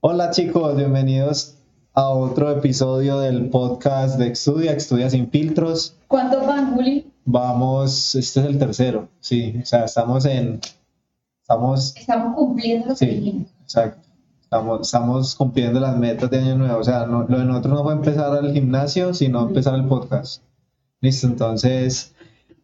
Hola chicos, bienvenidos a otro episodio del podcast de Estudia, Estudia sin filtros. ¿Cuántos van, Juli? Vamos, este es el tercero, sí, o sea, estamos en, estamos, Estamos cumpliendo lo que sí, exacto, estamos, estamos cumpliendo las metas de año nuevo, o sea, no- lo de nosotros no fue empezar al gimnasio, sino empezar el podcast. Listo, entonces,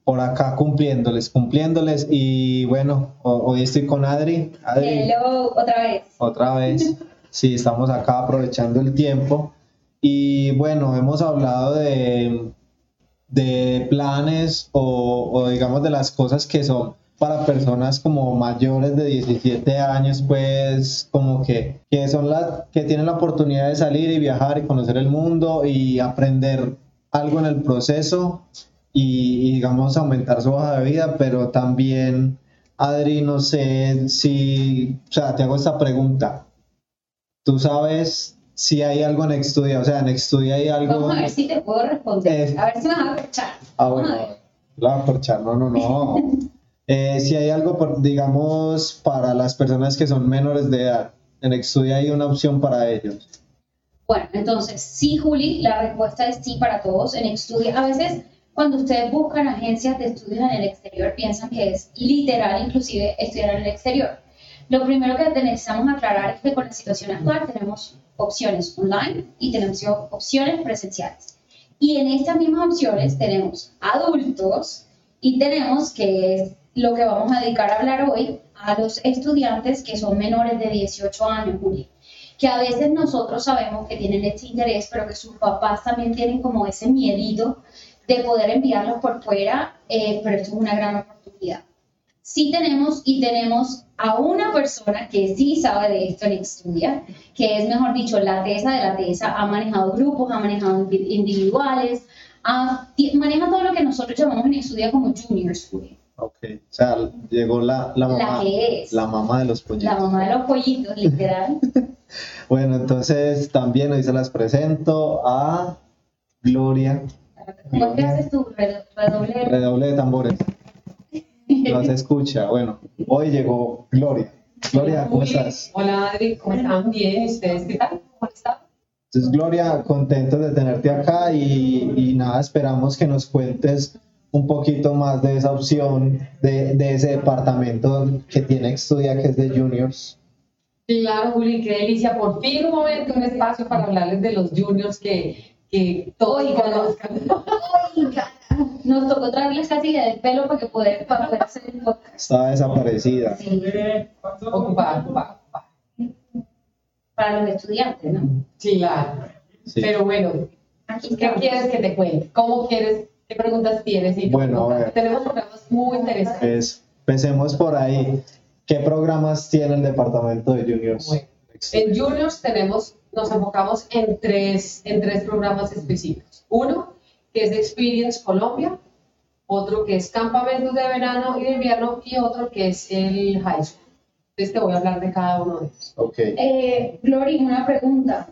por acá cumpliéndoles, cumpliéndoles, y bueno, ho- hoy estoy con Adri, Adri, Hello, otra vez. otra vez. Sí, estamos acá aprovechando el tiempo. Y bueno, hemos hablado de, de planes o, digamos de las cosas que son para personas como mayores de 17 años, pues como que, que son las que tienen la oportunidad de salir y viajar y conocer el mundo y aprender algo en el proceso y, y, digamos aumentar su hoja de vida, pero también, Adri, no sé si, o sea, te hago esta pregunta. ¿Tú sabes si hay algo en Extudia? O sea, en Extudia hay algo... Vamos a ver si te puedo responder. Eh. A ver si me vas a escuchar. Ah, bueno, la voy a corchar, no, no, no. Eh, si hay algo, por- digamos, para las personas que son menores de edad, en Extudia hay una opción para ellos. Bueno, entonces, sí, Juli, la respuesta es sí para todos en estudio. A veces, cuando ustedes buscan agencias de estudios en el exterior, piensan que es literal, inclusive, estudiar en el exterior. Lo primero que necesitamos aclarar es que con la situación actual tenemos opciones online y tenemos opciones presenciales. Y en estas mismas opciones tenemos adultos y tenemos que es lo que vamos a dedicar a hablar hoy a los estudiantes que son menores de 18 años, Juli que a veces nosotros sabemos que tienen este interés, pero que sus papás también tienen como ese miedito de poder enviarlos por fuera, eh, pero esto es una gran oportunidad. Sí tenemos y tenemos a una persona que sí sabe de esto en Estudia, que es, mejor dicho, la tesa de la tesa, ha manejado grupos, ha manejado indiv- individuales, ha- maneja todo lo que nosotros llamamos en Estudia como junior school, Ok. O sea, llegó la, la la mamá, que es la mamá de los pollitos. la mamá de los pollitos, literal. Bueno, entonces también hoy se las presento a Gloria, ¿Cómo que haces tú? Redo- Redoble. redoble de tambores. No se escucha. Bueno, hoy llegó Gloria. Gloria, ¿cómo Uy, estás? Hola Adri, ¿cómo están? Bien, ¿y ustedes qué tal? ¿Cómo están? Entonces, Gloria, contento de tenerte acá y, y nada, esperamos que nos cuentes un poquito más de esa opción, de, de ese departamento que tiene Estudia, que es de juniors. Claro, Juli, qué delicia. Por fin un momento, un espacio para hablarles de los juniors que, que todos Oiga. conozcan. Nos tocó traerles casi del pelo para que poder, para poder hacer el podcast. Estaba desaparecida. Sí, Ocupada, ocupada, ocupada. para los estudiantes, ¿no? Claro. Sí. Pero bueno, Aquí ¿qué quieres que te cuente? ¿Cómo quieres? ¿Qué preguntas tienes? Y Bueno, a ver. tenemos programas muy interesantes. Empecemos por ahí. ¿Qué programas tiene el departamento de juniors? Bueno, En Juniors tenemos, nos enfocamos en tres, en tres programas específicos. Uno, que es Experience Colombia, otro que es Campamentos de Verano y de Invierno y otro que es el High School. Entonces te voy a hablar de cada uno de ellos. Ok. Eh, Glory, una pregunta.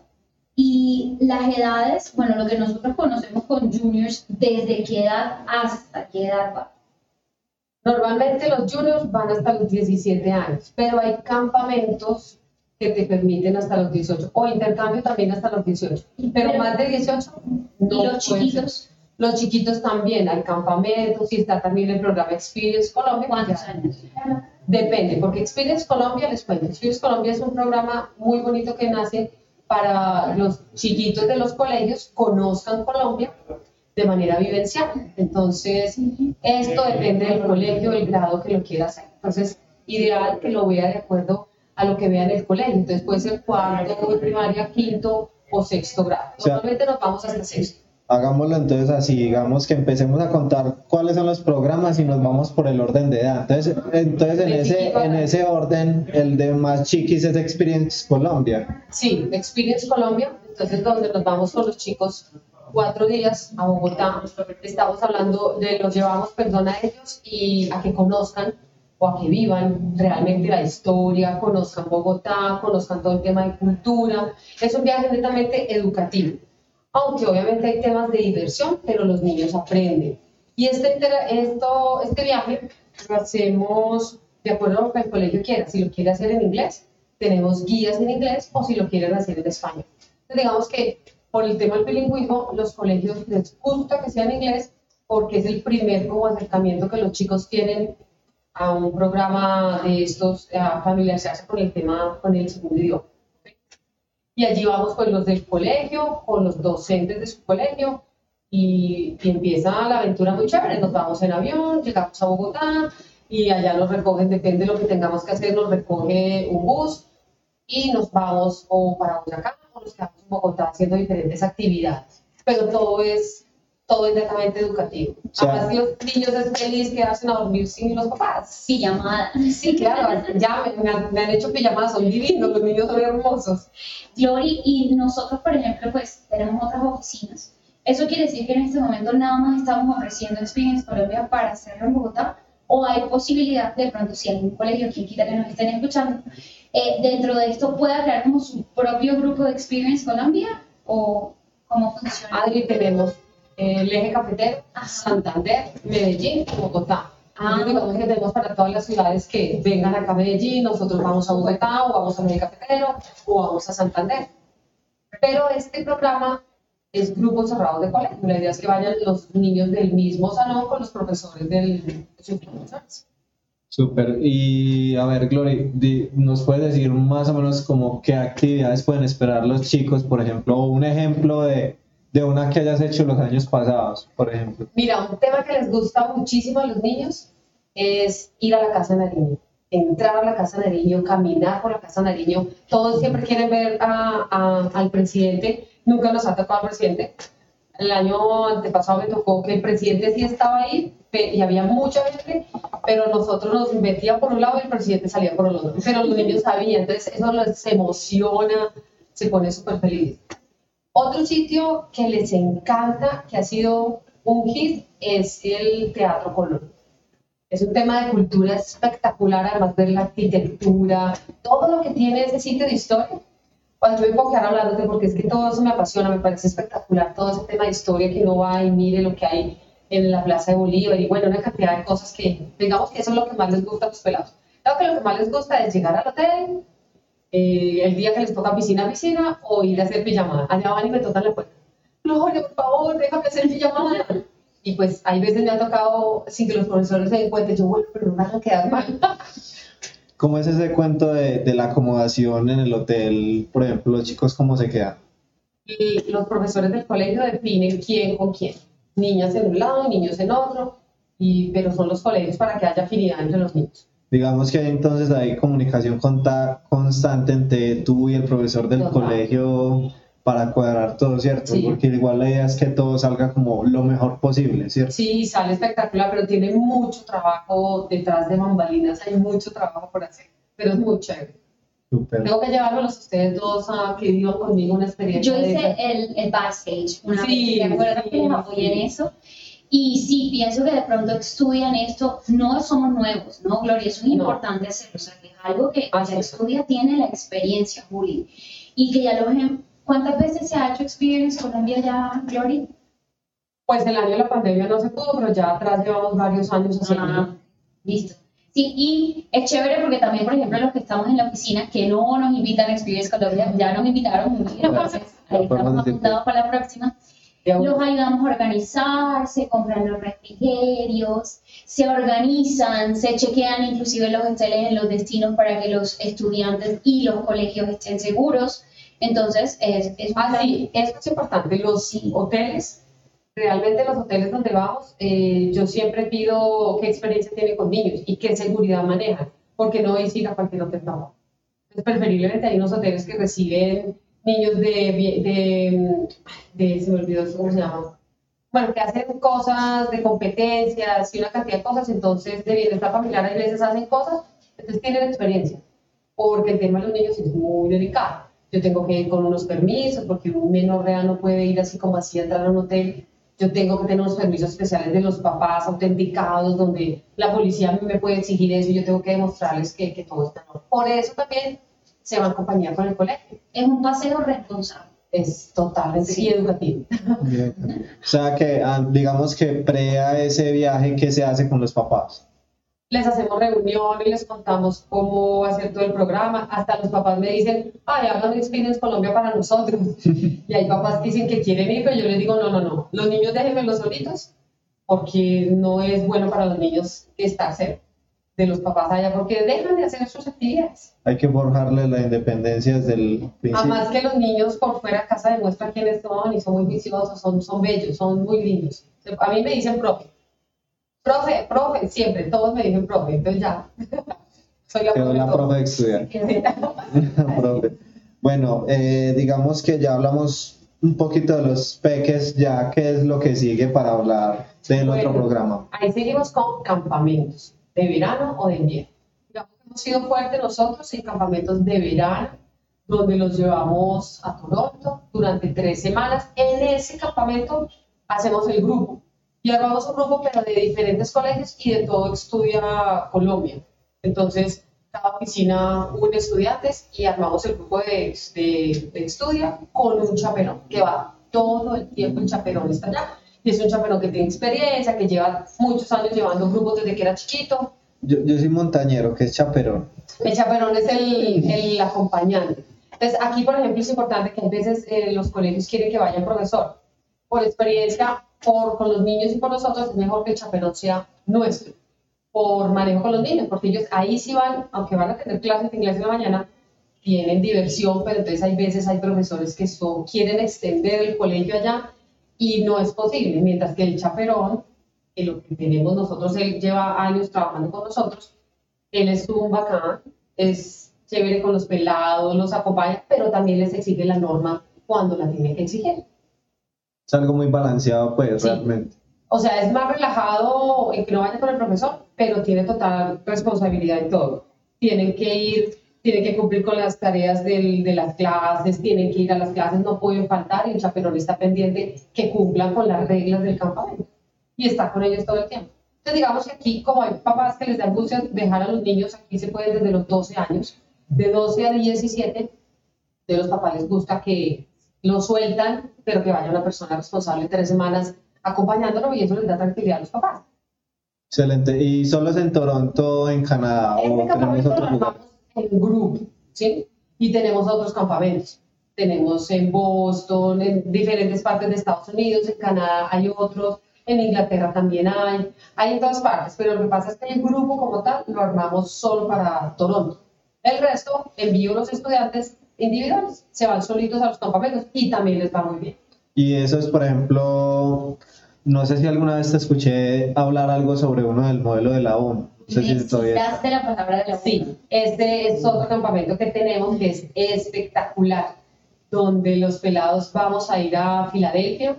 Y las edades, bueno, lo que nosotros conocemos con juniors, ¿desde qué edad hasta qué edad va? Normalmente los juniors van hasta los 17 años, pero hay campamentos que te permiten hasta los 18 o intercambio también hasta los 18. Pero, Pero- más de 18 ¿Y no los pueden chiquitos? Los chiquitos también, hay campamentos y está también el programa Experience Colombia. ¿Cuántos años? Depende, porque Experience Colombia, les cuento, Experience Colombia es un programa muy bonito que nace para los chiquitos de los colegios conozcan Colombia de manera vivencial. Entonces, esto depende del colegio, del grado que lo quiera hacer. Entonces, ideal que lo vea de acuerdo a lo que vea en el colegio. Entonces, puede ser cuarto, primaria, quinto o sexto grado. Normalmente nos vamos hasta sexto. Hagámoslo entonces así, digamos que empecemos a contar cuáles son los programas y nos vamos por el orden de edad. Entonces, entonces en, ese, en ese orden, el de más chiquis es Experience Colombia. Sí, Experience Colombia, entonces donde nos vamos con los chicos cuatro días a Bogotá. Estamos hablando de los llevamos perdón a ellos y a que conozcan o a que vivan realmente la historia, conozcan Bogotá, conozcan todo el tema de cultura. Es un viaje netamente educativo, aunque obviamente hay temas de diversión, pero los niños aprenden. Y este, esto, este viaje lo hacemos de acuerdo a lo que el colegio quiera. Si lo quiere hacer en inglés, tenemos guías en inglés o si lo quieren hacer en español. Entonces, digamos que por el tema del bilingüismo, los colegios les gusta que sea en inglés porque es el primer como acercamiento que los chicos tienen a un programa de estos, a familiarizarse con el tema, con el segundo idioma. Y allí vamos con los del colegio, con los docentes de su colegio, y, y, empieza la aventura muy chévere. Nos vamos en avión, llegamos a Bogotá y allá nos recogen, depende de lo que tengamos que hacer, nos recoge un bus y nos vamos o para Boyacá o nos quedamos en Bogotá haciendo diferentes actividades. Pero todo es todo es netamente educativo. O sea, Además, los niños es feliz quedarse a dormir sin los papás. Pijamada. Sí, claro, ya me, me, han, me, han, hecho pijamadas, son divinos, los niños son hermosos. Glory, y nosotros, por ejemplo, pues tenemos otras oficinas. ¿Eso quiere decir que en este momento nada más estamos ofreciendo Experience Colombia para hacerlo en Bogotá? ¿O hay posibilidad de pronto, si algún colegio, quien quita que nos estén escuchando, eh, dentro de esto pueda crear como su propio grupo de Experience Colombia? ¿O cómo funciona? Adri, tenemos el eje cafetero, Santander, Medellín, Bogotá. Ah, Entonces, digamos que tenemos para todas las ciudades que vengan acá a Medellín, nosotros vamos a Bogotá o vamos a Eje Cafetero o vamos a Santander. Pero este programa es grupos cerrados de colegio. La idea es que vayan los niños del mismo salón con los profesores del de sus profesores. Súper. Y a ver, Glory, ¿nos puedes decir más o menos como qué actividades pueden esperar los chicos? Por ejemplo, un ejemplo de, de una que hayas hecho los años pasados, por ejemplo. Mira, un tema que les gusta muchísimo a los niños es ir a la Casa de Nariño, entrar a la Casa de Nariño, caminar por la Casa de Nariño. Todos siempre quieren ver a, al presidente, nunca nos ha tocado al presidente. El año antepasado me tocó que el presidente sí estaba ahí y había mucha gente, pero nosotros nos metíamos por un lado y el presidente salía por el otro. Pero los niños sabían, entonces eso les emociona, se pone súper feliz. Otro sitio que les encanta, que ha sido un hit, es el Teatro Colón. Es un tema de cultura espectacular, además de la arquitectura, todo lo que tiene ese sitio de historia. Cuando me puedo quedar hablándote porque es que todo eso me apasiona, me parece espectacular, todo ese tema de historia que uno va y mire lo que hay en la Plaza de Bolívar y bueno, una cantidad de cosas que, digamos que eso es lo que más les gusta a los pelados. Claro que lo que más les gusta es llegar al hotel, eh, el día que les toca piscina, piscina, o ir a hacer pijamada. Allá van y me tocan la puerta. Gloria, por favor, déjame hacer pijamada. Y pues hay veces me ha tocado sin que los profesores se den cuenta, yo, bueno, pero no me van a quedar mal. ¿Cómo es ese cuento de, de, la acomodación en el hotel? Por ejemplo, los chicos, ¿cómo se quedan? Y los profesores del colegio definen quién con quién. Niñas en un lado, niños en otro, y, pero son los colegios para que haya afinidad entre los niños digamos que hay entonces hay comunicación constante entre tú y el profesor del Ajá. colegio para cuadrar todo, ¿cierto? Sí. Porque igual la idea es que todo salga como lo mejor posible, ¿cierto? Sí, sale espectacular, pero tiene mucho trabajo detrás de bambalinas, hay mucho trabajo por hacer, pero es muy chévere. Super. Tengo que llevarlos a ustedes dos a que vivan conmigo una experiencia. Yo hice el, el backstage una sí, vez, ¿te acuerdas sí, que me apoyé en eso? Y sí, pienso que de pronto estudian esto, no somos nuevos, ¿no, Gloria? Eso es No. importante hacerlo, o sea, que es algo que es. estudia, tiene la experiencia, Juli, y que ya lo ven. ¿Cuántas veces se ha hecho Experience Colombia ya, Gloria? Pues el año de la pandemia no se pudo, pero ya atrás llevamos varios años haciendo. Ah, listo. Sí, y es chévere porque también, por ejemplo, los que estamos en la oficina, que no nos invitan a Experience Colombia, ya nos invitaron, entonces ahí estamos apuntados para la próxima. Los ayudamos a organizarse, compran los refrigerios, se organizan, se chequean inclusive los hoteles en los destinos para que los estudiantes y los colegios estén seguros. Entonces, es, es Ah, sí, eso es importante. Los Sí. hoteles, realmente los hoteles donde vamos, eh, yo siempre pido qué experiencia tiene con niños y qué seguridad manejan, porque no es ir a cualquier hotel. Es preferiblemente hay unos hoteles que reciben niños de, de, de, se me olvidó cómo se llama, bueno, que hacen cosas de competencias y una cantidad de cosas, entonces de bienestar familiar a veces hacen cosas, entonces tienen experiencia, porque el tema de los niños es muy delicado. Yo tengo que ir con unos permisos, porque un menor real no puede ir así como así a entrar a un hotel. Yo tengo que tener unos permisos especiales de los papás autenticados, donde la policía me puede exigir eso y yo tengo que demostrarles que, que todo está en. Por eso también se va en compañía con el colegio. es un paseo responsable. Es totalmente y educativo. O sea que ah, digamos que pre a ese viaje que se hace con los papás. les hacemos reuniones, les contamos cómo va a ser todo el programa, hasta los papás me dicen, ay, hagan Experience Colombia para nosotros. y hay papás que dicen que quieren ir, pero yo les digo, no, no, no, los niños déjenlos solitos, porque no es bueno para los niños estar cerca de los papás allá, porque dejan de hacer sus actividades. Hay que forjarle la independencia desde el principio. Además que los niños por fuera de casa demuestran quiénes son y son muy viciosos, son, son bellos, son muy lindos. A mí me dicen profe, profe, profe, siempre, todos me dicen profe, entonces ya. Soy la, profe, la profe de estudiar. profe. Bueno, eh, digamos que ya hablamos un poquito de los peques, ya qué es lo que sigue para hablar del otro programa. Ahí seguimos con campamentos de verano o de invierno. hemos sido fuertes nosotros en campamentos de verano, donde los llevamos a Toronto durante tres semanas. En ese campamento hacemos el grupo y armamos un grupo, pero de diferentes colegios y de todo Estudia Colombia. Entonces, cada oficina une estudiantes y armamos el grupo de, de, de Estudia con un chaperón que va todo el tiempo, el chaperón está allá. Y es un chaperón que tiene experiencia, que lleva muchos años llevando grupos desde que era chiquito. Yo, yo soy montañero, ¿qué es chaperón? El chaperón es el, el acompañante. Entonces, aquí, por ejemplo, es importante que a veces eh, los colegios quieren que vaya el profesor. Por experiencia, por, con los niños y por nosotros, es mejor que el chaperón sea nuestro, por manejo con los niños, porque ellos ahí sí van, aunque van a tener clases de inglés en la mañana, tienen diversión, pero entonces hay veces hay profesores que son, quieren extender el colegio allá y no es posible, mientras que el chaperón, que lo que tenemos nosotros, él lleva años trabajando con nosotros, él es un bacán, es chévere con los pelados, los acompaña, pero también les exige la norma cuando la tiene que exigir es algo muy balanceado, pues, realmente. O sea, es más relajado en que no vaya con el profesor, pero tiene total responsabilidad en todo. Tienen que ir, tienen que cumplir con las tareas del, de las clases, tienen que ir a las clases, no pueden faltar y el chaperón está pendiente que cumplan con las reglas del campamento. Y está con ellos todo el tiempo. Entonces, digamos que aquí, como hay papás que les da angustia dejar a los niños, aquí se puede desde los 12 años, de 12 a 17, de los papás les gusta que lo sueltan, pero que vaya una persona responsable tres semanas acompañándolo y eso les da tranquilidad a los papás. Excelente. ¿Y solo es en Toronto, en Canadá? Este o tenemos otro lugar? En grupo, ¿sí? Y tenemos otros campamentos. Tenemos en Boston, en diferentes partes de Estados Unidos, en Canadá hay otros, en Inglaterra también hay, hay en todas partes, pero lo que pasa es que el grupo como tal lo armamos solo para Toronto. El resto envío los estudiantes individuales, se van solitos a los campamentos y también les va muy bien. Y eso es, por ejemplo, no sé si alguna vez te escuché hablar algo sobre uno del modelo de la ONU. Sé si todavía... de la palabra de la. Sí, este es otro campamento que tenemos que es espectacular, donde los pelados vamos a ir a Filadelfia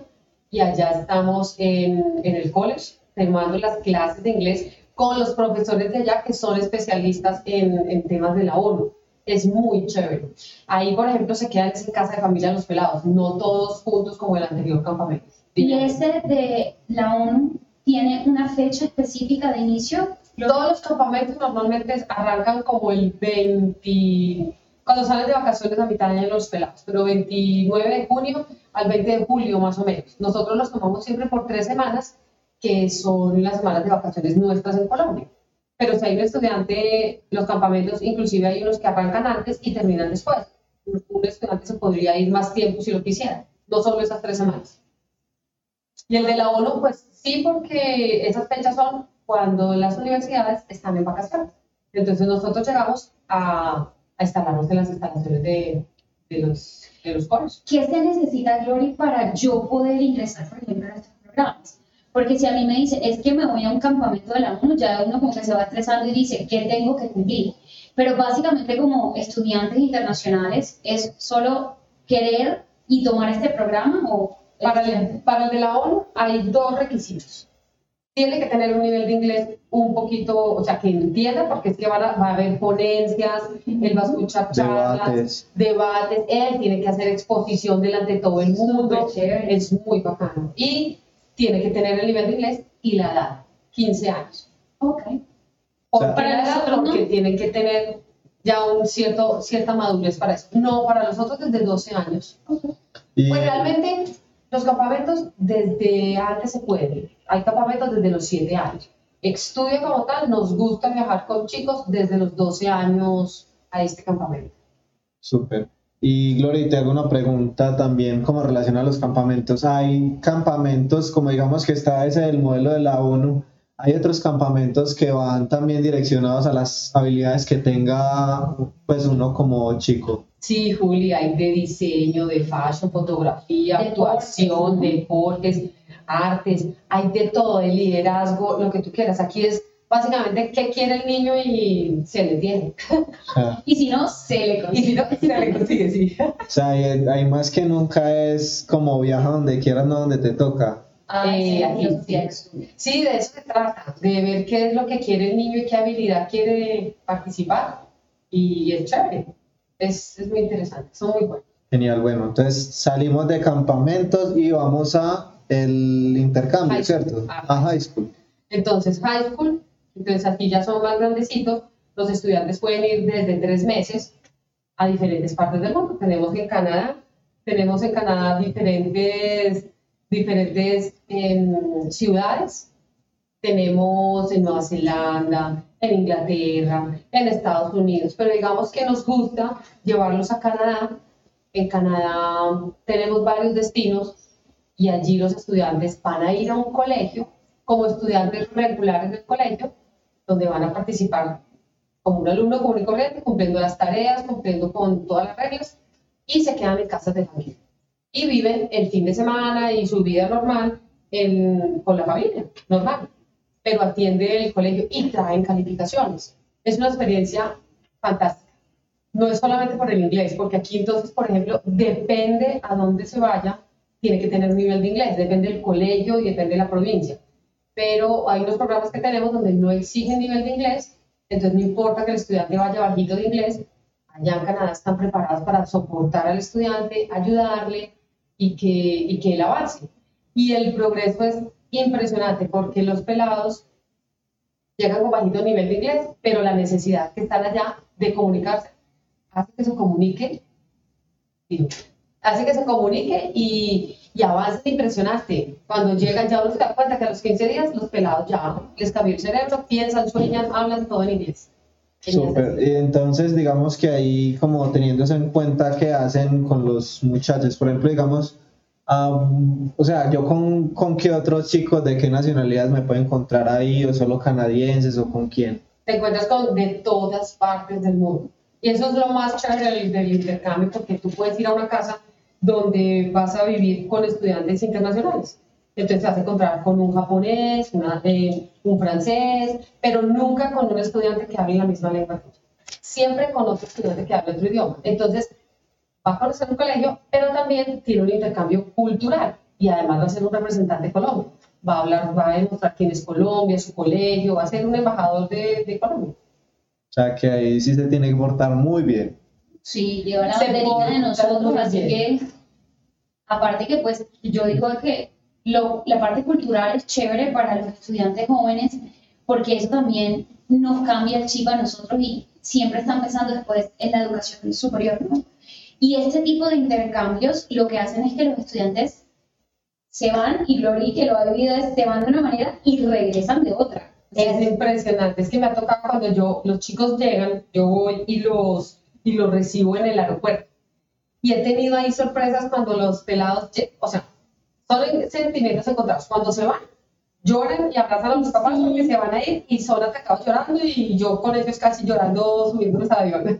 y allá estamos en, en el college tomando las clases de inglés con los profesores de allá que son especialistas en, en temas de la ONU es muy chévere. Ahí, por ejemplo, se quedan en casa de familia los pelados, no todos juntos como el anterior campamento. ¿Y ese de la ONU tiene una fecha específica de inicio? Todos los campamentos normalmente arrancan como el 20, cuando salen de vacaciones a mitad de año los pelados, pero 29 de junio al 20 de julio más o menos. Nosotros los tomamos siempre por tres semanas, que son las semanas de vacaciones nuestras en Colombia pero si hay un estudiante, los campamentos, inclusive hay unos que arrancan antes y terminan después. Un estudiante se podría ir más tiempo si lo quisiera, no solo esas tres semanas. Y el de la ONU, pues sí, porque esas fechas son cuando las universidades están en vacaciones. Entonces nosotros llegamos a, a instalarnos en las instalaciones de, de los, de los coros. ¿Qué se necesita, Glory, para yo poder ingresar, por ejemplo, a estos programas? Porque si a mí me dicen, es que me voy a un campamento de la ONU, ya uno como que se va estresando y dice, ¿qué tengo que cumplir? Pero básicamente como estudiantes internacionales es solo querer y tomar este programa o... Para el, para el de la ONU hay dos requisitos. Tiene que tener un nivel de inglés un poquito, o sea, que entienda, porque es que va a haber ponencias, él va a escuchar charlas, debates, él tiene que hacer exposición delante de todo el mundo, es muy bacano. Y tiene que tener el nivel de inglés y la edad, 15 años. Ok. O para nosotros porque tienen que tener ya un cierto, cierta madurez para eso. No, para nosotros desde 12 años. Pues realmente los campamentos desde antes se pueden. Hay campamentos desde los 7 años. Extudia como tal, nos gusta viajar con chicos desde los 12 años a este campamento. Súper. Y Gloria, te hago una pregunta también como relaciona a los campamentos. Hay campamentos, como digamos que está ese del modelo de la ONU, hay otros campamentos que van también direccionados a las habilidades que tenga pues uno como chico. Sí, Juli, hay de diseño, de fashion, fotografía, actuación, deportes, artes, hay de todo, de liderazgo, lo que tú quieras. Aquí es básicamente qué quiere el niño y se le tiene. y si no, se le consigue. Y si no, se le consigue, sí. O sea, hay, más que nunca es como viaja donde quieras, no donde te toca. Ah, eh, sí, de eso se trata, de ver qué es lo que quiere el niño y qué habilidad quiere participar. Y es chévere, es, es muy interesante, son muy buenos. Genial, bueno, entonces salimos de campamentos y vamos a el intercambio, ¿cierto? A high school. Entonces, high school, entonces aquí ya son más grandecitos, los estudiantes pueden ir desde tres meses a diferentes partes del mundo. Tenemos en Canadá, tenemos en Canadá diferentes, diferentes em, ciudades, tenemos en Nueva Zelanda, en Inglaterra, en Estados Unidos, pero digamos que nos gusta llevarlos a Canadá. En Canadá tenemos varios destinos y allí los estudiantes van a ir a un colegio como estudiantes regulares del colegio donde van a participar como un alumno común y corriente, cumpliendo las tareas, cumpliendo con todas las reglas, y se quedan en casas de familia. Y viven el fin de semana y su vida normal con la familia, normal. Pero atiende el colegio y traen calificaciones. Es una experiencia fantástica. No es solamente por el inglés, porque aquí entonces, por ejemplo, depende a dónde se vaya, tiene que tener un nivel de inglés, depende del colegio y depende de la provincia pero hay unos programas que tenemos donde no exigen nivel de inglés, entonces no importa que el estudiante vaya bajito de inglés, allá en Canadá están preparados para soportar al estudiante, ayudarle y que, y que él avance. Y el progreso es impresionante porque los pelados llegan con bajito nivel de inglés, pero la necesidad que están allá de comunicarse hace que se comunique, hace que se comunique y, y avance impresionante. Cuando llegan ya uno se da cuenta que a los 15 días los pelados ya les cambió el cerebro, piensan, sueñan, hablan todo en inglés. Súper. Entonces, digamos que ahí, como teniéndose en cuenta qué hacen con los muchachos, por ejemplo, digamos, o sea, yo con, con qué otros chicos de qué nacionalidades me puedo encontrar ahí, o solo canadienses, o con quién. Te encuentras con de todas partes del mundo. Y eso es lo más chévere del, del intercambio, porque tú puedes ir a una casa donde vas a vivir con estudiantes internacionales. Entonces te vas a encontrar con un japonés, eh, un francés, pero nunca con un estudiante que hable la misma lengua Siempre con otro estudiante que hable otro idioma. Entonces va a conocer un colegio, pero también tiene un intercambio cultural y además va a ser un representante de Colombia. Va a hablar, va a demostrar quién es Colombia, su colegio, va a ser un embajador de, de Colombia. O sea que ahí sí se tiene que portar muy bien. Sí, lleva la banderita de nosotros, así que, aparte que pues yo digo que lo, la parte cultural es chévere para los estudiantes jóvenes, porque eso también nos cambia el chip a nosotros y siempre están pensando después en la educación superior, ¿no? Y este tipo de intercambios lo que hacen es que los estudiantes se van, y Glory que lo ha vivido es, se van de una manera y regresan de otra. Es impresionante, es que me ha tocado cuando yo, los chicos llegan, yo voy y los y lo recibo en el aeropuerto. Y he tenido ahí sorpresas cuando los pelados, o sea, son sentimientos encontrados. Cuando se van, lloran y abrazan a los papás porque se van a ir y son atacados llorando y yo con ellos casi llorando subiendo al avión.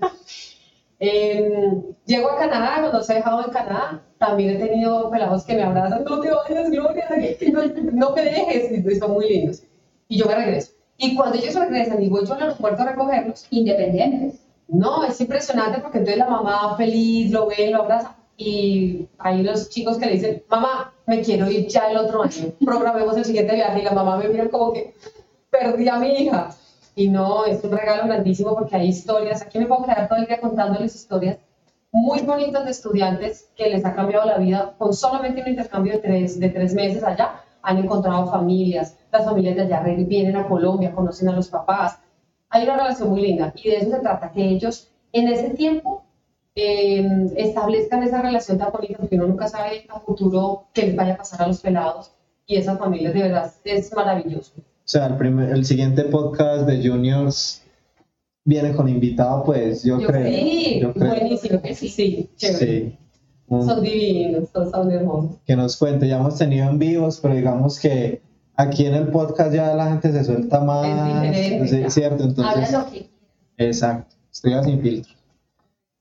eh, llego a Canadá, cuando se he dejado en Canadá, también he tenido pelados que me abrazan, no te vayas, Gloria, no, no me dejes, y son muy lindos. Y yo me regreso. Y cuando ellos regresan y voy yo al aeropuerto a recogerlos, independientes no, es impresionante porque entonces la mamá feliz lo ve, lo abraza y hay los chicos que le dicen, mamá, me quiero ir ya el otro año, programemos el siguiente viaje y la mamá me mira como que perdí a mi hija. Y no, es un regalo grandísimo porque hay historias, aquí me puedo quedar todo el día contándoles historias muy bonitas de estudiantes que les ha cambiado la vida con solamente un intercambio de tres, de tres meses allá. Han encontrado familias, las familias de allá vienen a Colombia, conocen a los papás, hay una relación muy linda y de eso se trata, que ellos en ese tiempo em, establezcan esa relación tan bonita, porque uno nunca sabe a futuro qué les vaya a pasar a los pelados y esas familias, de verdad, es maravilloso. sea, el, primer, el siguiente podcast de Juniors viene con invitado, pues yo, Yo creo. sí, yo creo. buenísimo, que sí, sí, chévere. Sí. Son divinos, todos son hermosos. que nos cuente. Ya hemos tenido en vivos, pero digamos que aquí en el podcast ya la gente se suelta más. diferente, sí. ¿cierto? Entonces, Habla lo que exacto. Estoy sin filtro.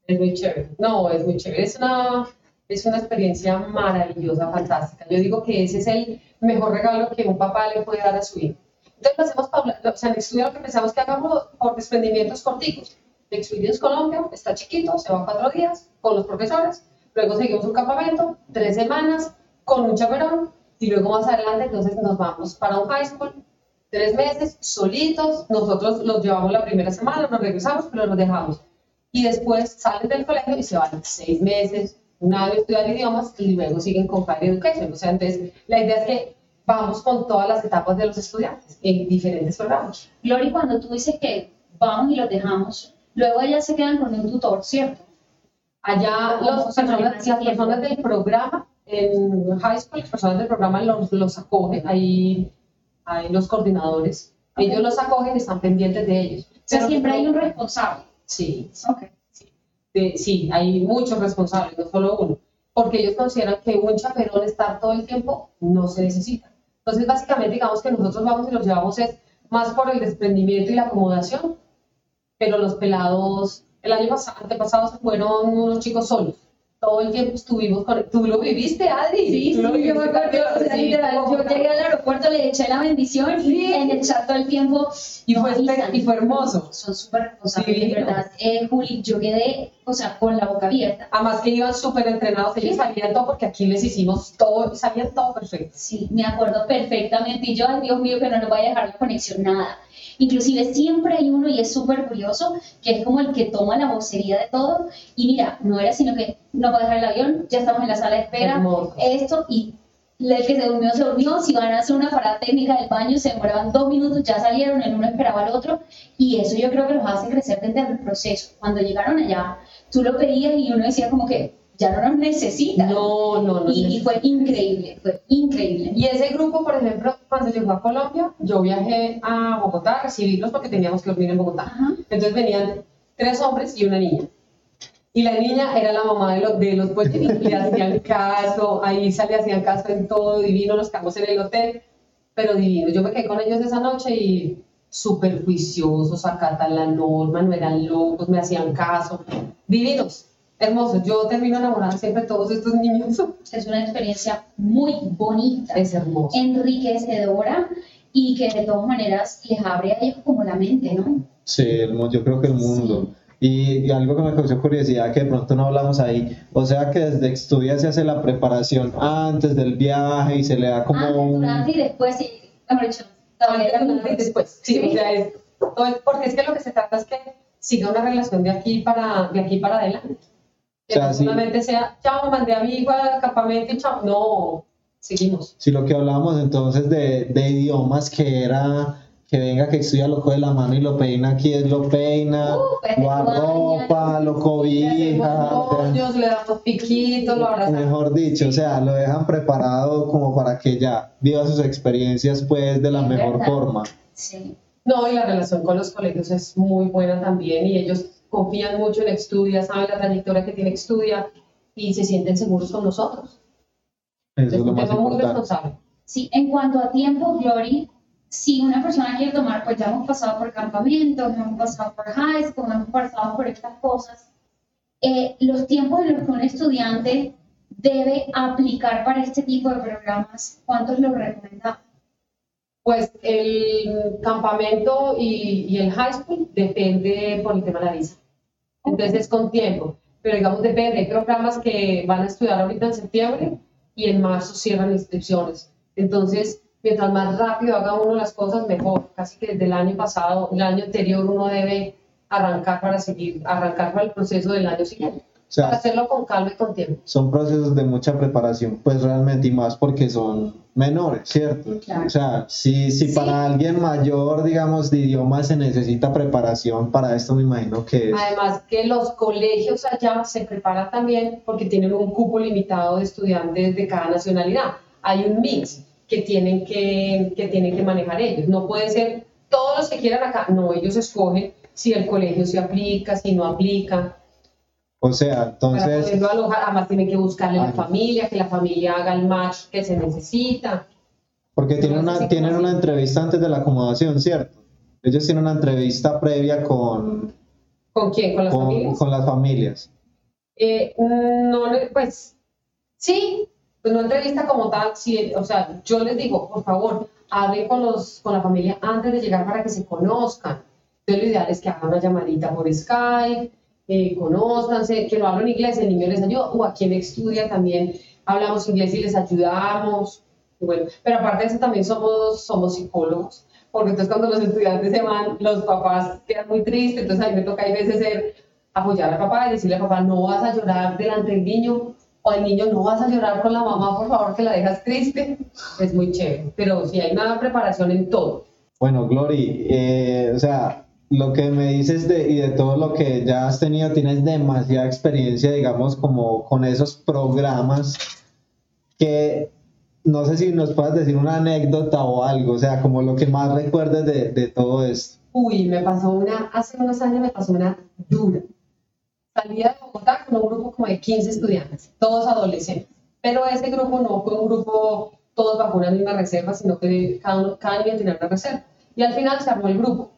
Es muy chévere. No, es muy chévere. Es una, es una experiencia maravillosa, fantástica. Yo digo que ese es el mejor regalo que un papá le puede dar a su hijo. Entonces lo hacemos, paula- o sea, en estudio lo que pensamos que hagamos por desprendimientos corticos. Experience Colombia está chiquito, se va cuatro días con los profesores, luego seguimos un campamento, tres semanas con un chaperón y luego más adelante entonces nos vamos para un high school, tres meses solitos, nosotros los llevamos la primera semana, nos regresamos, pero los dejamos. Y después salen del colegio y se van seis meses, un año estudiar idiomas y luego siguen con Higher Education. O sea, entonces la idea es que vamos con todas las etapas de los estudiantes en diferentes programas. Glory, cuando tú dices que vamos y los dejamos, luego ellas se quedan con un tutor, ¿cierto? Allá ¿Cómo los personas, las personas del programa, en high school, las personas del programa los, los acogen, ahí hay los coordinadores, ellos los acogen y están pendientes de ellos. O sea, Pero siempre hay un responsable. Sí, Ok. de- sí, hay muchos responsables, no solo uno, porque ellos consideran que un chaperón estar todo el tiempo no se necesita. Entonces, básicamente, digamos que nosotros vamos y los llevamos es más por el desprendimiento y la acomodación, pero los pelados, el año pasado, antepasado fueron unos chicos solos. Todo el tiempo estuvimos con Tú lo viviste, Adri. Sí, sí, yo me acuerdo, o sea, también, literal, sí, yo llegué al aeropuerto, le eché la bendición en el chat todo el tiempo Y fue, avisan. y fue hermoso. Son súper responsables, de verdad. Eh, Juli, yo quedé, o sea, con la boca abierta. Además que iban súper entrenados, ellos sabían todo porque aquí les hicimos todo, sabían todo perfecto. Sí, me acuerdo perfectamente. Y yo, ay Dios mío, que no nos vaya a dejar la conexión, nada. Inclusive siempre hay uno, y es súper curioso, que es como el que toma la vocería de todo. Y mira, no era sino que no puede dejar el avión, ya estamos en la sala de espera, Hermoso. esto, y el que se durmió, se durmió. Si van a hacer una parada técnica del baño, se demoraban dos minutos, ya salieron, el uno esperaba al otro. Y eso yo creo que los hace crecer desde el proceso. Cuando llegaron allá, tú lo veías y uno decía como que ya no nos necesitan. No, no, no. y, y fue increíble, fue increíble. Y ese grupo, por ejemplo, cuando llegó a Colombia, yo viajé a Bogotá a recibirlos porque teníamos que dormir en Bogotá. Ajá. Entonces venían tres hombres y una niña. Y la niña era la mamá de los, de los le hacían caso, ahí se le hacían caso en todo, divino, nos quedamos en el hotel, pero divino. Yo me quedé con ellos esa noche y súper juiciosos, acatan la norma, no eran locos, me hacían caso, divinos, hermosos. Yo termino enamorada siempre de todos estos niños. Es una experiencia muy bonita, Es hermoso. enriquecedora y que de todas maneras les abre a ellos como la mente, ¿no? Sí, el mu- yo creo que el mundo. Y, y algo que me causó curiosidad, que de pronto no hablamos ahí, o sea que desde estudia se hace la preparación antes del viaje y se le da como Antes, un... durante y después, sí, mejor dicho, después. Sí, o sea, es, todo es- porque es que lo que se trata es que siga una relación de aquí para, de aquí para adelante. Que O sea, no sí. solamente sea, chao, mandé a mi hijo al campamento y chao. No, seguimos. Si lo que hablábamos entonces de, de idiomas, que era que venga, que estudia, lo coge la mano y lo peina aquí, lo peina, Uh, pues, lo arropa, lo cobija, Moños, le damos piquitos, lo abrazamos. mejor dicho, o sea, lo dejan preparado como para que ya viva sus experiencias pues de la Es mejor verdad. forma. Sí. No, y la relación con los colegios es muy buena también y ellos confían mucho en Extudia, saben la trayectoria que tiene Extudia y se sienten seguros con nosotros. Eso Es es lo un más tema muy importante. responsable. Sí, en cuanto a tiempo, Glory, si una persona quiere tomar, pues ya hemos pasado por campamentos, hemos pasado por high school, hemos pasado por estas cosas. Eh, los tiempos en los que un estudiante debe aplicar para este tipo de programas, ¿cuántos los recomendamos? Pues el campamento y, y el high school depende por el tema de la visa. Entonces es con tiempo. Pero digamos, depende. Hay programas que van a estudiar ahorita en septiembre y en marzo cierran inscripciones. Entonces, mientras más rápido haga uno las cosas, mejor. Casi que desde el año pasado, el año anterior, uno debe arrancar para seguir, arrancar para el proceso del año siguiente. O sea, Para hacerlo con calma y con tiempo. son procesos de mucha preparación, pues realmente y más porque son menores, ¿cierto? Claro. O sea, si, si Sí. para alguien mayor, digamos, de idioma se necesita preparación para esto, me imagino que es... Además que los colegios allá se preparan también porque tienen un cupo limitado de estudiantes de cada nacionalidad. Hay un mix que tienen que, que tienen que manejar ellos. No puede ser todos los que quieran acá, no, ellos escogen si el colegio se aplica, si no aplica. O sea, entonces... Para alojar, además tienen que buscarle a la familia, que la familia haga el match que se necesita. Porque tienen una, tienen una entrevista antes de la acomodación, ¿cierto? Ellos tienen una entrevista previa con... ¿Con quién? ¿Con las familias? Con las familias. Eh, no, pues sí, pues no entrevista como tal, sí, o sea, yo les digo, por favor, hablen con, los, con la familia antes de llegar para que se conozcan. Entonces lo ideal es que hagan una llamadita por Skype, eh, conozcanse, que no hablan inglés, el niño les ayuda, o a quien estudia también hablamos inglés y les ayudamos. Bueno, pero aparte de eso también somos, somos psicólogos, porque entonces cuando los estudiantes se van, los papás quedan muy tristes, entonces a mí me toca a veces ser, apoyar al papá y decirle al papá, no vas a llorar delante del niño, o el niño, no vas a llorar con la mamá, por favor, que la dejas triste. Es muy chévere, pero sí hay una preparación en todo. Bueno, Glory, eh, o sea, lo que me dices de, y de todo lo que ya has tenido, tienes demasiada experiencia, digamos, como con esos programas que no sé si nos puedas decir una anécdota o algo, o sea, como lo que más recuerdes de, de todo esto. Uy, me pasó una, hace unos años me pasó una dura. Salía de Bogotá con un grupo como de 15 estudiantes, todos adolescentes. Pero ese grupo no fue un grupo todos bajo una misma reserva, sino que cada, uno, cada tenía una reserva. Y al final se armó el grupo.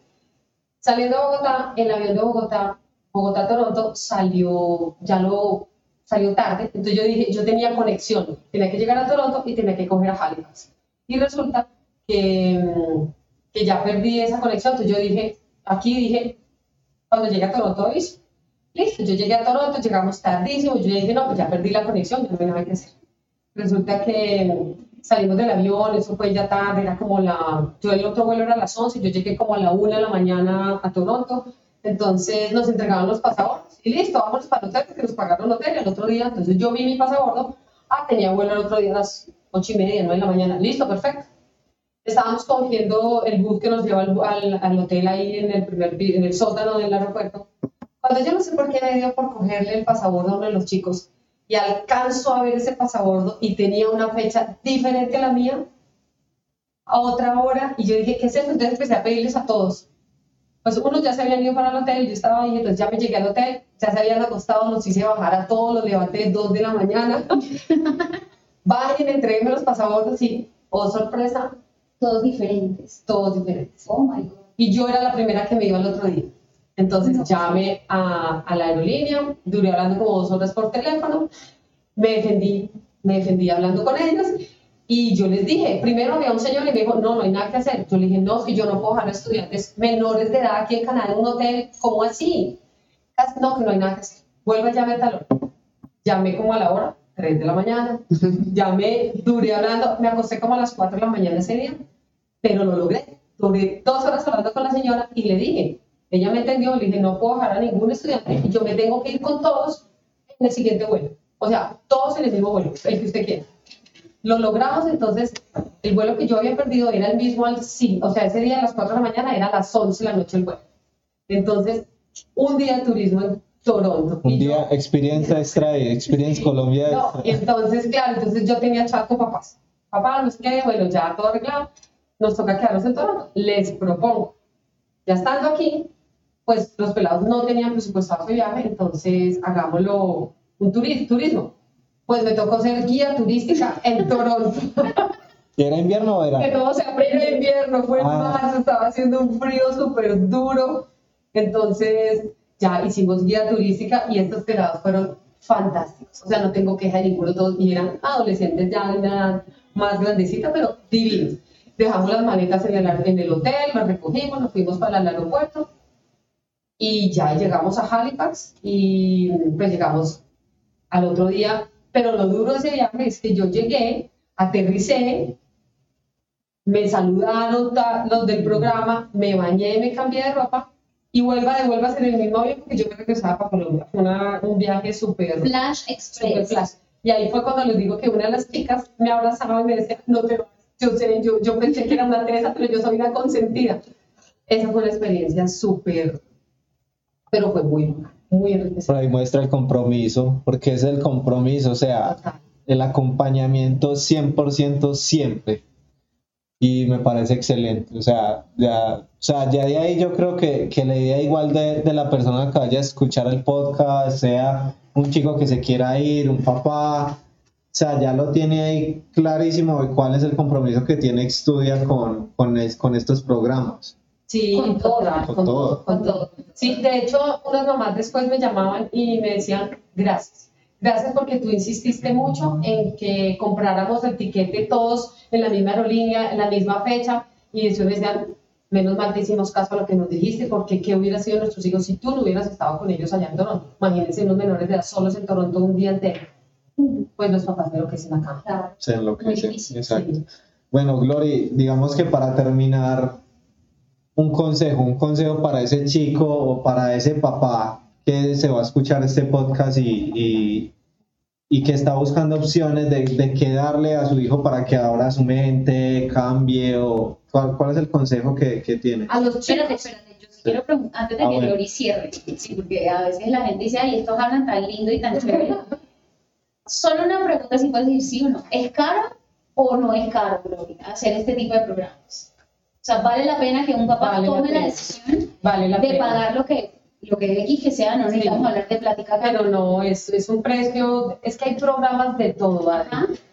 Saliendo de Bogotá, el avión de Bogotá, Bogotá-Toronto, salió, ya lo, salió tarde, entonces yo dije, yo tenía conexión, tenía que llegar a Toronto y tenía que coger a Halifax. Y resulta que, que ya perdí esa conexión, entonces yo dije, aquí dije, cuando llegue a Toronto aviso. Listo, yo llegué a Toronto, llegamos tardísimo, yo dije, no, pues ya perdí la conexión, ya no hay nada que hacer. Resulta que salimos del avión, eso fue ya tarde, era como la, yo el otro vuelo era a las 11, yo llegué como a la 1 de la mañana a Toronto, entonces nos entregaron los pasaportes y listo, vamos para el hotel, que nos pagaron el hotel el otro día, entonces yo vi mi pasaporte, ah, tenía vuelo el otro día a las 8 y media, 9 de la mañana, listo, perfecto. Estábamos cogiendo el bus que nos lleva al, al, hotel ahí en el, primer, en el sótano del aeropuerto. Cuando yo no sé por qué me dio por cogerle el pasaporte a uno de los chicos, y alcanzo a ver ese pasabordo y tenía una fecha diferente a la mía, a otra hora, y yo dije, ¿qué es esto? Entonces empecé a pedirles a todos. Pues unos ya se habían ido para el hotel, yo estaba ahí, entonces ya me llegué al hotel, ya se habían acostado, los hice bajar a todos, los levanté dos de la mañana. Bajen, entreguenme los pasabordos y, oh sorpresa. Todos diferentes. Todos diferentes. Oh my God. Y yo era la primera que me iba el otro día. Entonces llamé a, a, la aerolínea, duré hablando como dos horas por teléfono, me defendí, me defendí hablando con ellos y yo les dije, primero había un señor y me dijo, no, no hay nada que hacer. Yo le dije, no, si yo no puedo dejar a estudiantes menores de edad aquí en Canadá en un hotel, ¿cómo así? No, que no hay nada que hacer. Vuelve a llamar talón. Llamé como a la hora, 3 de la mañana. Llamé, duré hablando, me acosté como a las 4 de la mañana ese día, pero lo logré. Duré dos horas hablando con la señora y le dije, ella me entendió, le dije, no puedo dejar a ningún estudiante y yo me tengo que ir con todos en el siguiente vuelo. O sea, todos en el mismo vuelo, el que usted quiera. Lo logramos, entonces, el vuelo que yo había perdido era el mismo al sí, o sea, ese día a las 4 de la mañana era a las 11 de la noche el vuelo. Entonces, un día de turismo en Toronto. Un día, experiencia extra experiencia Colombia. No, entonces, claro, entonces yo tenía chat con papás. Papá, no sé qué, bueno, ya todo arreglado, nos toca quedarnos en Toronto. Les propongo, ya estando aquí, pues los pelados no tenían presupuestado ese viaje, entonces hagámoslo un turismo. Pues me tocó ser guía turística en Toronto. ¿Era invierno o era? Que todo se era invierno, fue ah. marzo, estaba haciendo un frío súper duro. Entonces ya hicimos guía turística y estos pelados fueron fantásticos. O sea, no tengo queja de ninguno, todos eran adolescentes ya de una más grandecita, pero divinos. Dejamos las maletas en el, en el hotel, las recogimos, nos fuimos para el aeropuerto y ya llegamos a Halifax y pues llegamos al otro día, pero lo duro de ese viaje es que yo llegué, aterricé, me saludaron los del programa, me bañé, me cambié de ropa y vuelva, devuelvas en el mismo avión porque yo me regresaba para Colombia. Fue un viaje súper... Flash Express. flash. Y ahí fue cuando les digo que una de las chicas me abrazaba y me decía, no te Yo, sé, yo, yo pensé que era una Teresa, pero yo soy una consentida. Esa fue una experiencia súper pero fue muy, muy enriquecedor. ahí muestra el compromiso, porque es el compromiso, o sea, el acompañamiento 100% siempre. y me parece excelente. O sea, ya, o sea, ya de ahí yo creo que, que la idea igual de, de, la persona que vaya a escuchar el podcast, sea un chico que se quiera ir, un papá, o sea, ya lo tiene ahí clarísimo de cuál es el compromiso que tiene Estudia con, con, con estos programas. Sí, con todo, con, con todo. Con todo. Sí, de hecho, unas mamás después me llamaban y me decían, gracias. Gracias porque tú insististe mucho en que compráramos el tiquete todos en la misma aerolínea, en la misma fecha, y después me decían, menos mal te hicimos caso a lo que nos dijiste, porque qué hubiera sido nuestros hijos si tú no hubieras estado con ellos allá en Toronto. Imagínense unos menores de edad solos en Toronto un día entero. Pues los papás me enloquecen acá. Claro. Se enloquecen, exacto. Sí. Bueno, Glory, digamos que para terminar, un consejo, un consejo para ese chico o para ese papá que se va a escuchar este podcast y, y, y que está buscando opciones de, de qué darle a su hijo para que abra su mente, cambie o cuál, cuál es el consejo que, que tiene. A los Espérate, chicos, espérate, yo sí quiero preguntar, antes de Ah, que bueno. Glory cierre, sí, porque a veces la gente dice, ay, estos hablan tan lindo y tan chévere. Solo una pregunta, si puedes decir sí o no, ¿es caro o no es caro, Glory, hacer este tipo de programas? O sea, ¿vale la pena que un papá Vale tome la decisión vale la de pena. pagar lo que, lo que X que sea? No Sí. necesitamos hablar de plática. Pero no, es, es un precio, es que hay programas de todo, ¿vale?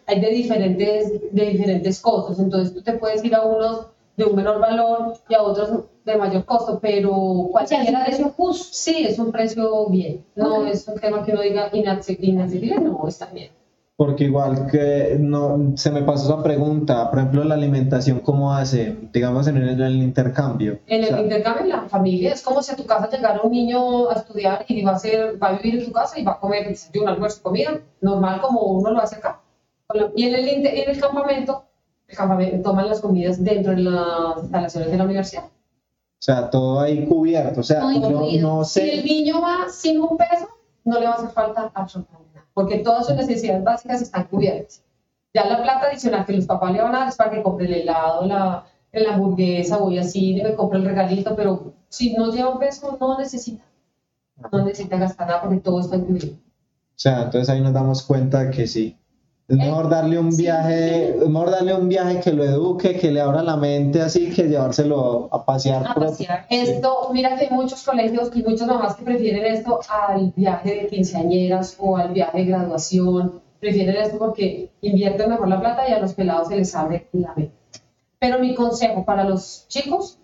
Hay de diferentes, de diferentes costos, entonces tú te puedes ir a unos de un menor valor y a otros de mayor costo, pero O sea, es un cualquiera de precio justo. sí, es un precio bien, no es un tema que uno diga inaccesible, no, está bien. Porque igual que no se me pasó esa pregunta, por ejemplo, la alimentación, ¿cómo hace? Digamos en el, el intercambio. En O el sea, intercambio, en la familia, es como si a tu casa llegara un niño a estudiar y va a, ser, va a vivir en tu casa y va a comer desayuno, almuerzo, comida, normal como uno lo hace acá. Y en el, inter- en el campamento, el campamento toman las comidas dentro de las instalaciones de la universidad. o sea, todo ahí cubierto. O sea, no, no Si el sé. niño va sin un peso, no le va a hacer falta absolutamente porque todas sus necesidades básicas están cubiertas. Ya la plata adicional que los papás le van a dar es para que compre el helado, la, la hamburguesa, voy así, me compre el regalito, pero si no lleva un peso, no necesita. No necesita gastar nada porque todo está incluido. O sea, entonces ahí nos damos cuenta que sí. Es mejor darle un viaje, es mejor darle un viaje que lo eduque, que le abra la mente así, que llevárselo a pasear. A pasear. Esto, mira que hay muchos colegios y muchas mamás que prefieren esto al viaje de quinceañeras o al viaje de graduación. Prefieren esto porque invierten mejor la plata y a los pelados se les abre la mente. Pero mi consejo para los chicos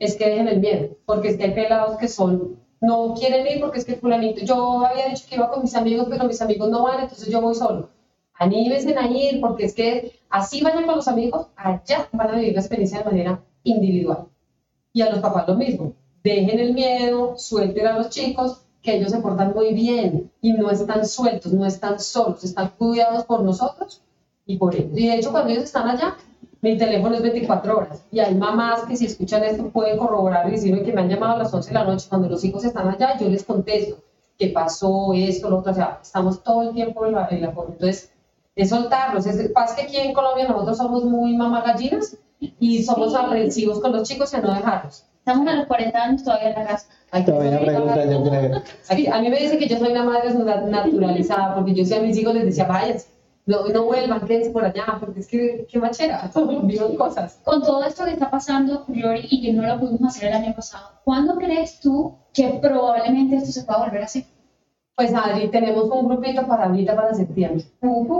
es que dejen el miedo, porque es que hay pelados que son, no quieren ir porque es que fulanito, yo había dicho que iba con mis amigos, pero mis amigos no van, entonces yo voy solo. Anímense a ir, porque es que así vayan con los amigos, allá van a vivir la experiencia de manera individual. Y a los papás lo mismo. Dejen el miedo, suelten a los chicos, que ellos se portan muy bien y no están sueltos, no están solos, están cuidados por nosotros y por ellos. Y de hecho, cuando ellos están allá, mi teléfono es 24 horas. Y hay mamás que si escuchan esto pueden corroborar y decirme que me han llamado a las 11 de la noche. Cuando los hijos están allá, yo les contesto qué pasó, esto, lo otro. O sea, estamos todo el tiempo en la, en la forma. Entonces, es soltarlos. Es, pasa que aquí en Colombia nosotros somos muy mamá gallinas y somos Sí. aprensivos con los chicos y a no dejarlos. Estamos a los 40 años todavía en la casa. Que Todavía pregunta, yo creo. Aquí, a mí me dice que yo soy una madre na- naturalizada, porque yo sí a mis hijos les decía, váyanse, no, no vuelvan, quédense por allá, porque es que, qué machera, viven cosas. Con todo esto que está pasando, Glory, y que no lo pudimos hacer el año pasado, ¿cuándo crees tú que probablemente esto se pueda volver a hacer? Pues Adri, tenemos un grupito para ahorita, para septiembre.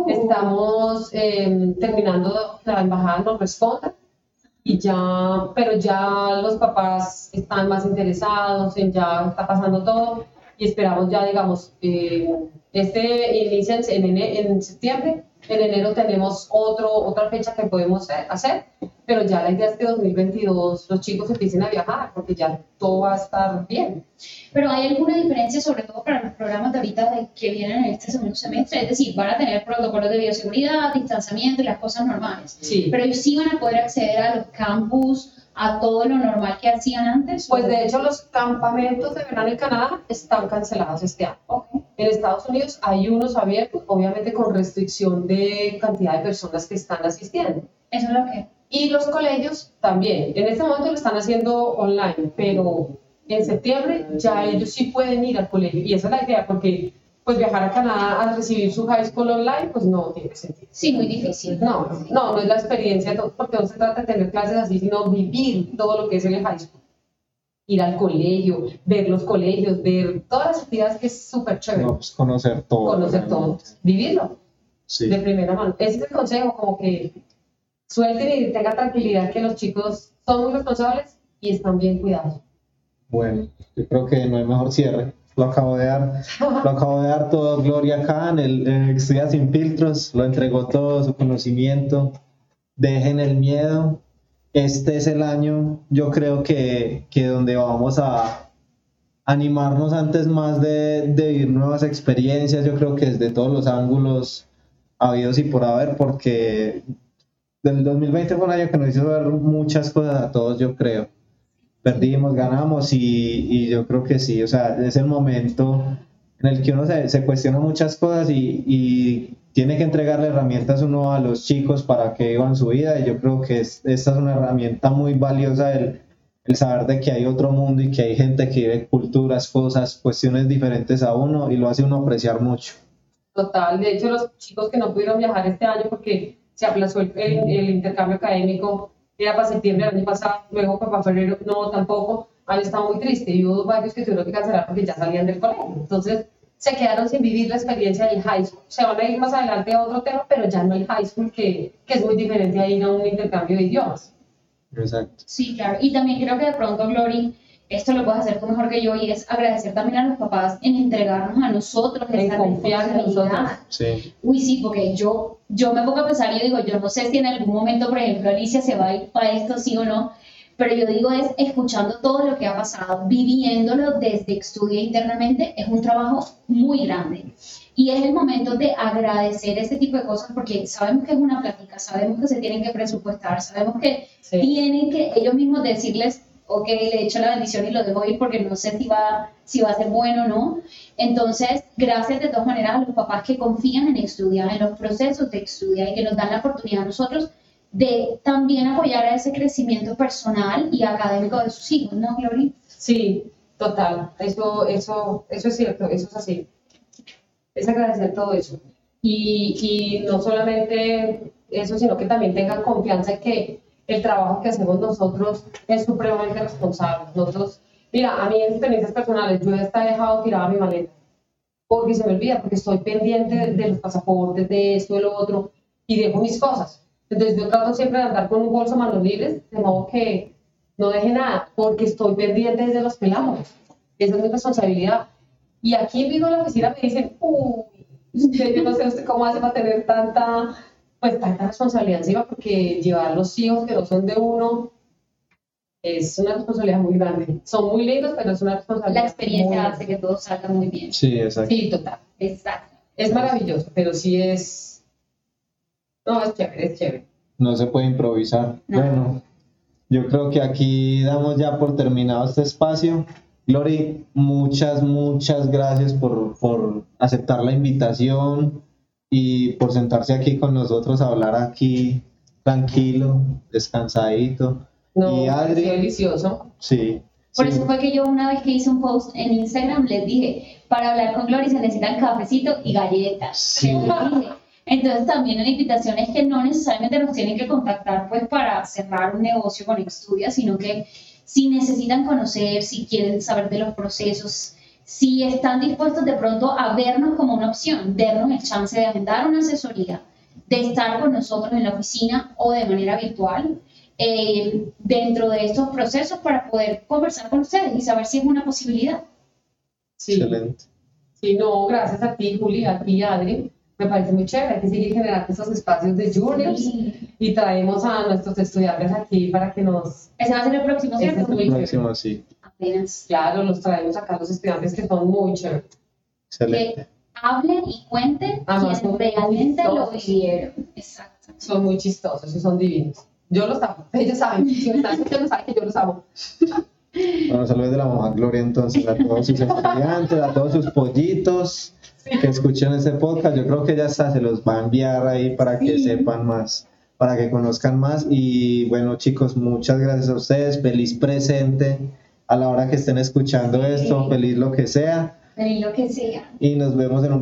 Estamos eh, terminando, la embajada nos responda, y ya, pero ya los papás están más interesados en ya está pasando todo, y esperamos ya, digamos, eh, este inicia en, en, en septiembre, en enero tenemos otro, otra fecha que podemos hacer- pero ya la idea es que 2022 los chicos empiecen a viajar, porque ya todo va a estar bien. Pero ¿hay alguna diferencia, sobre todo para los programas de ahorita de que vienen en este segundo semestre? Es decir, van a tener protocolos de bioseguridad, distanciamiento y las cosas normales. Sí. Pero ellos sí van a poder acceder a los campus, a todo lo normal que hacían antes. Pues de hecho los campamentos de verano en Canadá están cancelados este año. Ok. En Estados Unidos hay unos abiertos, obviamente con restricción de cantidad de personas que están asistiendo. Eso es lo que. Y los colegios también. En este momento lo están haciendo online, pero en septiembre ya ellos sí pueden ir al colegio. Y esa es la idea, porque pues viajar a Canadá a recibir su high school online, pues no tiene sentido. Sí, muy difícil. No, no, no es la experiencia, porque no se trata de tener clases así, sino vivir todo lo que es el high school. Ir al colegio, ver los colegios, ver todas las actividades que es súper chévere. No, pues conocer todo. conocer todo, realmente. vivirlo Sí. de primera mano. Ese es el consejo, como que suelten y tengan tranquilidad que los chicos son muy responsables y están bien cuidados. Bueno, yo creo que no hay mejor cierre. Lo acabo de dar, lo acabo de dar todo Gloria Khan, el, el sin filtros, lo entregó todo su conocimiento. Dejen el miedo. Este es el año, yo creo que, que donde vamos a animarnos antes más de, de vivir nuevas experiencias, yo creo que desde todos los ángulos habidos y por haber, porque del 2020 fue un año que nos hizo ver muchas cosas a todos, yo creo perdimos, ganamos y, y yo creo que sí, o sea, es el momento en el que uno se, se cuestiona muchas cosas y, y tiene que entregarle herramientas uno a los chicos para que vivan su vida y yo creo que es- esta es una herramienta muy valiosa el, el saber de que hay otro mundo y que hay gente que vive culturas, cosas, cuestiones diferentes a uno y lo hace uno apreciar mucho. Total, de hecho los chicos que no pudieron viajar este año porque se aplazó el, el- el intercambio académico, era para septiembre del año pasado, luego para febrero no tampoco, han estado muy tristes y hubo varios que tuvieron que cancelar porque ya salían del colegio. Entonces se quedaron sin vivir la experiencia del high school. Se van a ir más adelante a otro tema, pero ya no el high school, que, que es muy diferente a ir a un intercambio de idiomas. Exacto. Sí, claro. Y también creo que de pronto, Glory, esto lo puedes hacer tú mejor que yo y es agradecer también a los papás en entregarnos a nosotros En esa confiar en responsabilidad. nosotros. Sí, Uy, sí, porque yo, yo me pongo a pensar y yo digo, yo no sé si en algún momento, por ejemplo, Alicia se va a ir para esto, sí o no, pero yo digo es escuchando todo lo que ha pasado, viviéndolo desde estudia internamente, es un trabajo muy grande. Y es el momento de agradecer este tipo de cosas porque sabemos que es una plática, sabemos que se tienen que presupuestar, sabemos que Sí. tienen que ellos mismos decirles, ok, le echo la bendición y lo dejo ir porque no sé si va, si va a ser bueno o no. Entonces, gracias de todas maneras a los papás que confían en estudiar, en los procesos de estudiar y que nos dan la oportunidad a nosotros de también apoyar a ese crecimiento personal y académico de sus hijos, ¿no, Glory? Sí, total. Eso, eso, eso es cierto, eso es así. Es agradecer todo eso. Y, y no solamente eso, sino que también tengan confianza en que el trabajo que hacemos nosotros es supremamente responsable. Nosotros, mira, a mí en experiencias personales, yo hasta he dejado tirada mi maleta porque se me olvida, porque estoy pendiente de, de los pasaportes, de esto, de lo otro, y dejo mis cosas. Entonces yo trato siempre de andar con un bolso manos libres, de modo que no deje nada, porque estoy pendiente de los pelamos. Esa es mi responsabilidad. Y aquí mismo en la oficina me dicen, uy, yo no sé usted cómo hace para tener tanta, pues tanta responsabilidad encima, porque llevar los hijos que no son de uno es una responsabilidad muy grande. Son muy lindos, pero es una responsabilidad. La experiencia muy hace que todo salga muy bien. sí, exacto. Sí, total. Exacto. Es maravilloso, pero sí es. No, es chévere, es chévere. No se puede improvisar. No. Bueno, yo creo que aquí damos ya por terminado este espacio. Glory, muchas, muchas gracias por, por aceptar la invitación y por sentarse aquí con nosotros a hablar aquí tranquilo, descansadito. No, y Adri, es delicioso. sí. Por sí. eso fue que yo una vez que hice un post en Instagram les dije, para hablar con Glory se necesitan cafecito y galletas. Sí. Entonces también la invitación es que no necesariamente nos tienen que contactar pues para cerrar un negocio con Extudia, sino que si necesitan conocer, si quieren saber de los procesos, si están dispuestos de pronto a vernos como una opción, darnos el chance de agendar una asesoría, de estar con nosotros en la oficina o de manera virtual, eh, dentro de estos procesos para poder conversar con ustedes y saber si es una posibilidad. Sí. Excelente. Sí, no, gracias a ti, Juli, a ti, Adri. Me parece muy chévere. Hay que seguir generando estos espacios de juniors y traemos a nuestros estudiantes aquí para que nos. Ese va a ser el próximo, ¿cierto? es muy Próximo, sí. Claro, los traemos acá los estudiantes que son muy chéveres. Excelente. Que hablen y cuenten Además, quienes son realmente lo vivieron. Exacto. Son muy chistosos y son divinos. Yo los amo. Ellos saben. Si me están escuchando, saben que yo los amo. Bueno, saludos de la mamá Gloria entonces a todos sus estudiantes, a todos sus pollitos que escuchen este podcast. Yo creo que ya está, se los va a enviar ahí para que sepan más, para que conozcan más. Y bueno, chicos, muchas gracias a ustedes. Feliz presente a la hora que estén escuchando esto, feliz lo que sea. Venir lo que sea. y nos vemos en un